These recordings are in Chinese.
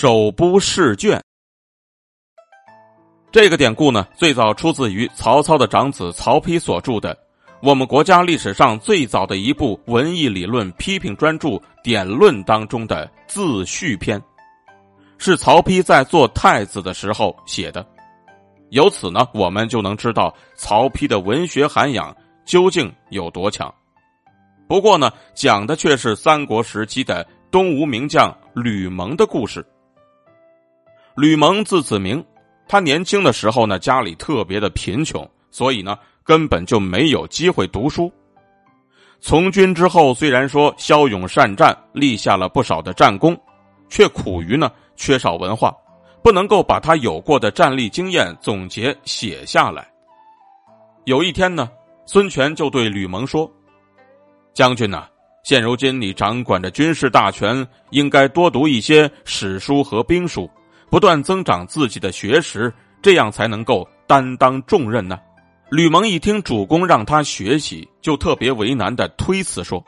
手不释卷。这个典故呢，最早出自于曹操的长子曹丕所著的我们国家历史上最早的一部文艺理论批评专著《典论》当中的《自序篇》，是曹丕在做太子的时候写的。由此呢，我们就能知道曹丕的文学涵养究竟有多强。不过呢，讲的却是三国时期的东吴名将吕蒙的故事。吕蒙字子明，他年轻的时候呢，家里特别的贫穷，所以呢，根本就没有机会读书。从军之后，虽然说骁勇善战，立下了不少的战功，却苦于呢缺少文化。不能够把他有过的战力经验总结写下来。有一天呢，孙权就对吕蒙说：“将军呐，现如今你掌管着军事大权，应该多读一些史书和兵书，不断增长自己的学识，这样才能够担当重任呢。”吕蒙一听主公让他学习，就特别为难的推辞说：“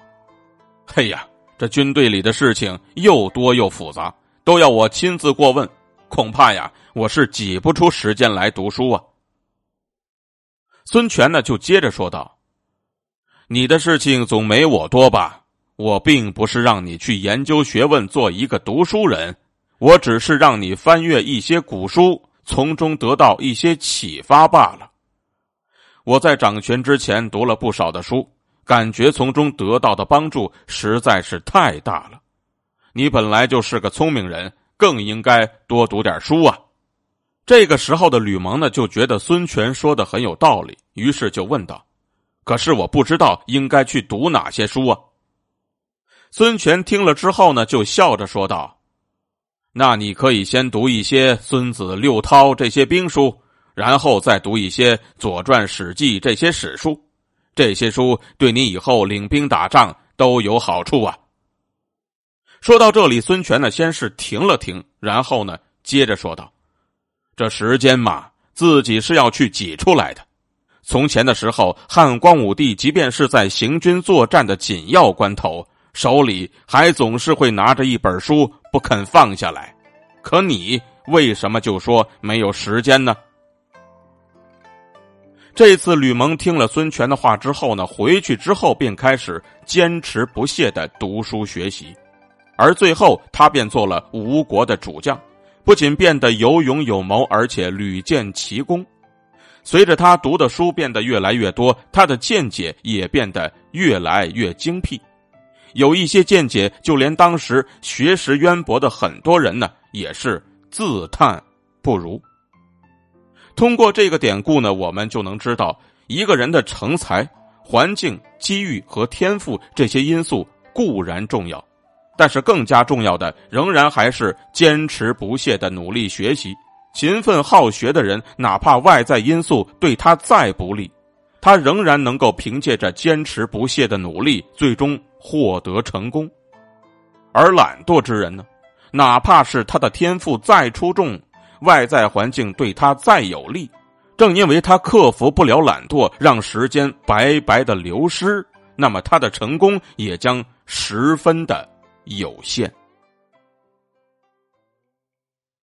嘿呀，这军队里的事情又多又复杂，都要我亲自过问。”恐怕呀，我是挤不出时间来读书啊。孙权呢，就接着说道：“你的事情总没我多吧？我并不是让你去研究学问，做一个读书人，我只是让你翻阅一些古书，从中得到一些启发罢了。我在掌权之前读了不少的书，感觉从中得到的帮助实在是太大了。你本来就是个聪明人。”更应该多读点书啊！这个时候的吕蒙呢，就觉得孙权说的很有道理，于是就问道：“可是我不知道应该去读哪些书啊？”孙权听了之后呢，就笑着说道：“那你可以先读一些《孙子》《六韬》这些兵书，然后再读一些《左传》《史记》这些史书，这些书对你以后领兵打仗都有好处啊。”说到这里，孙权呢先是停了停，然后呢接着说道：“这时间嘛，自己是要去挤出来的。从前的时候，汉光武帝即便是在行军作战的紧要关头，手里还总是会拿着一本书不肯放下来。可你为什么就说没有时间呢？”这次吕蒙听了孙权的话之后呢，回去之后便开始坚持不懈的读书学习。而最后，他便做了吴国的主将，不仅变得有勇有谋，而且屡建奇功。随着他读的书变得越来越多，他的见解也变得越来越精辟。有一些见解，就连当时学识渊博的很多人呢，也是自叹不如。通过这个典故呢，我们就能知道，一个人的成才、环境、机遇和天赋这些因素固然重要。但是更加重要的，仍然还是坚持不懈的努力学习。勤奋好学的人，哪怕外在因素对他再不利，他仍然能够凭借着坚持不懈的努力，最终获得成功。而懒惰之人呢，哪怕是他的天赋再出众，外在环境对他再有利，正因为他克服不了懒惰，让时间白白的流失，那么他的成功也将十分的。有限。